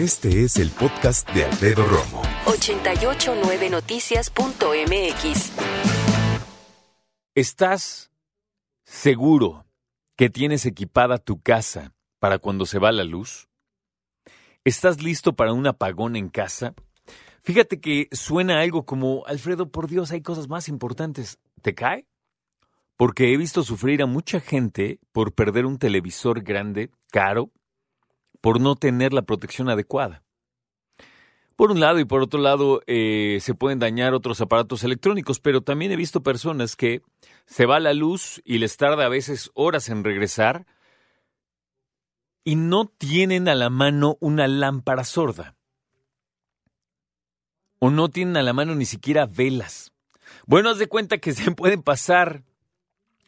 Este es el podcast de Alfredo Romo. 889noticias.mx. ¿Estás seguro que tienes equipada tu casa para cuando se va la luz? ¿Estás listo para un apagón en casa? Fíjate que suena algo como, Alfredo, por Dios, hay cosas más importantes. ¿Te cae? Porque he visto sufrir a mucha gente por perder un televisor grande, caro, por no tener la protección adecuada. Por un lado y por otro lado eh, se pueden dañar otros aparatos electrónicos, pero también he visto personas que se va la luz y les tarda a veces horas en regresar y no tienen a la mano una lámpara sorda. O no tienen a la mano ni siquiera velas. Bueno, haz de cuenta que se pueden pasar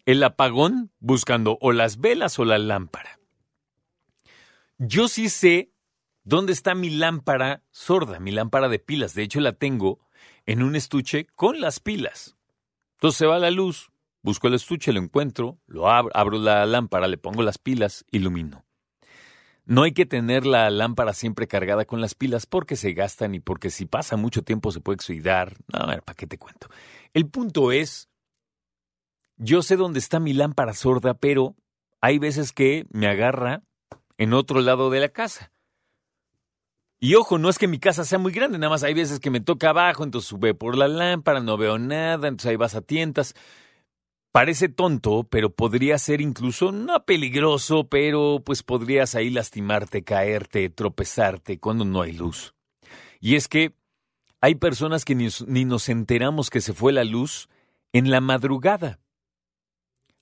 el apagón buscando o las velas o la lámpara. Yo sí sé dónde está mi lámpara sorda, mi lámpara de pilas. De hecho, la tengo en un estuche con las pilas. Entonces se va la luz, busco el estuche, lo encuentro, lo abro, abro la lámpara, le pongo las pilas, ilumino. No hay que tener la lámpara siempre cargada con las pilas porque se gastan y porque si pasa mucho tiempo se puede oxidar. No, a ver, ¿para qué te cuento? El punto es yo sé dónde está mi lámpara sorda, pero hay veces que me agarra en otro lado de la casa. Y ojo, no es que mi casa sea muy grande, nada más hay veces que me toca abajo, entonces sube por la lámpara, no veo nada, entonces ahí vas a tientas. Parece tonto, pero podría ser incluso no peligroso, pero pues podrías ahí lastimarte, caerte, tropezarte cuando no hay luz. Y es que hay personas que ni, ni nos enteramos que se fue la luz en la madrugada.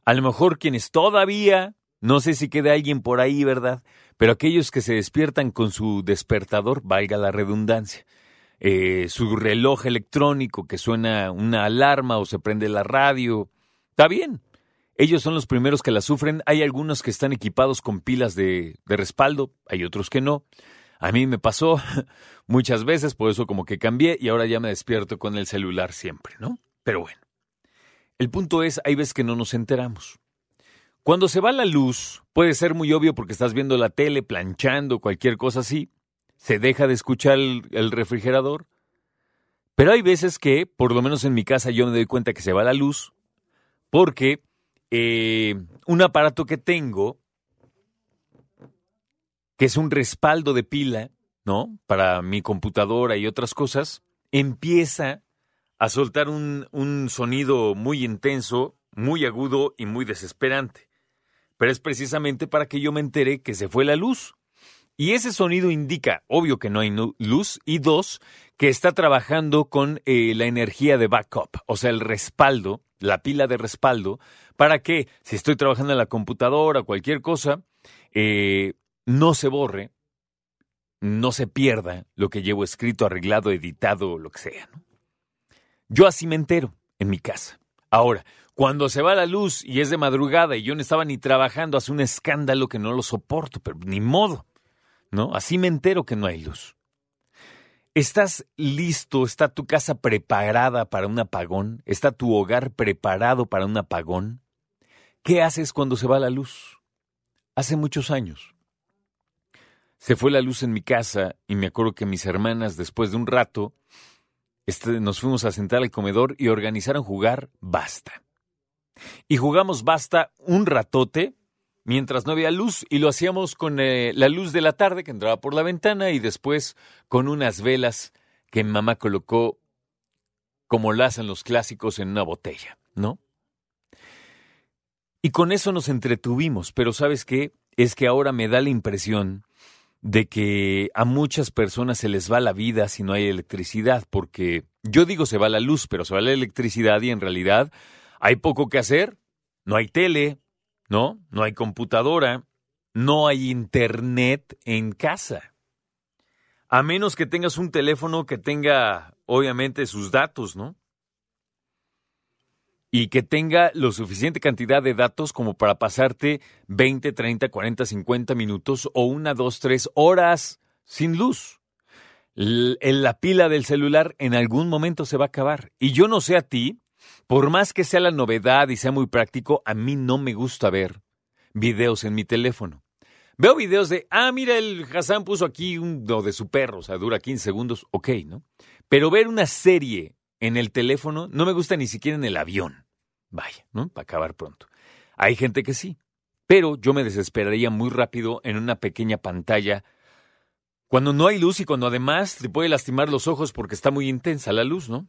A lo mejor quienes todavía, no sé si queda alguien por ahí, ¿verdad? Pero aquellos que se despiertan con su despertador, valga la redundancia, eh, su reloj electrónico que suena una alarma o se prende la radio, está bien. Ellos son los primeros que la sufren. Hay algunos que están equipados con pilas de, de respaldo, hay otros que no. A mí me pasó muchas veces, por eso como que cambié y ahora ya me despierto con el celular siempre, ¿no? Pero bueno. El punto es, hay veces que no nos enteramos. Cuando se va la luz, puede ser muy obvio porque estás viendo la tele, planchando, cualquier cosa así. Se deja de escuchar el, refrigerador. Pero hay veces que, por lo menos en mi casa, yo me doy cuenta que se va la luz porque eh, un aparato que tengo, que es un respaldo de pila, ¿no? Para mi computadora y otras cosas, empieza a soltar un, un sonido muy intenso, muy agudo y muy desesperante. Pero es precisamente para que yo me entere que se fue la luz. Y ese sonido indica, obvio que no hay luz, y dos, que está trabajando con eh, la energía de backup, o sea, el respaldo, la pila de respaldo, para que si estoy trabajando en la computadora o cualquier cosa, eh, no se borre, no se pierda lo que llevo escrito, arreglado, editado lo que sea. Yo así me entero en mi casa. Ahora, cuando se va la luz y es de madrugada y yo no estaba ni trabajando, hace un escándalo que no lo soporto, pero ni modo, ¿no? Así me entero que no hay luz. ¿Estás listo? ¿Está tu casa preparada para un apagón? ¿Está tu hogar preparado para un apagón? ¿Qué haces cuando se va la luz? Hace muchos años. Se fue la luz en mi casa y me acuerdo que mis hermanas, después de un rato, este, nos fuimos a sentar al comedor y organizaron jugar basta. Y jugamos basta un ratote mientras no había luz y lo hacíamos con eh, la luz de la tarde que entraba por la ventana y después con unas velas que mamá colocó como lo hacen los clásicos en una botella, ¿no? Y con eso nos entretuvimos, pero ¿sabes qué? Es que ahora me da la impresión de que a muchas personas se les va la vida si no hay electricidad, porque yo digo se va la luz, pero se va la electricidad y en realidad hay poco que hacer, no hay tele, ¿no? No hay computadora, no hay internet en casa. A menos que tengas un teléfono que tenga, obviamente, sus datos, ¿no? y que tenga lo suficiente cantidad de datos como para pasarte 20, 30, 40, 50 minutos o una, dos, tres horas sin luz. la pila del celular en algún momento se va a acabar. Y yo no sé a ti, por más que sea la novedad y sea muy práctico, a mí no me gusta ver videos en mi teléfono. Veo videos de, ah, mira, el Hassan puso aquí uno de su perro, o sea, dura 15 segundos, ok, ¿no? Pero ver una serie en el teléfono no me gusta ni siquiera en el avión. Vaya, ¿no? Para acabar pronto. Hay gente que sí, pero yo me desesperaría muy rápido en una pequeña pantalla cuando no hay luz y cuando además te puede lastimar los ojos porque está muy intensa la luz, ¿no?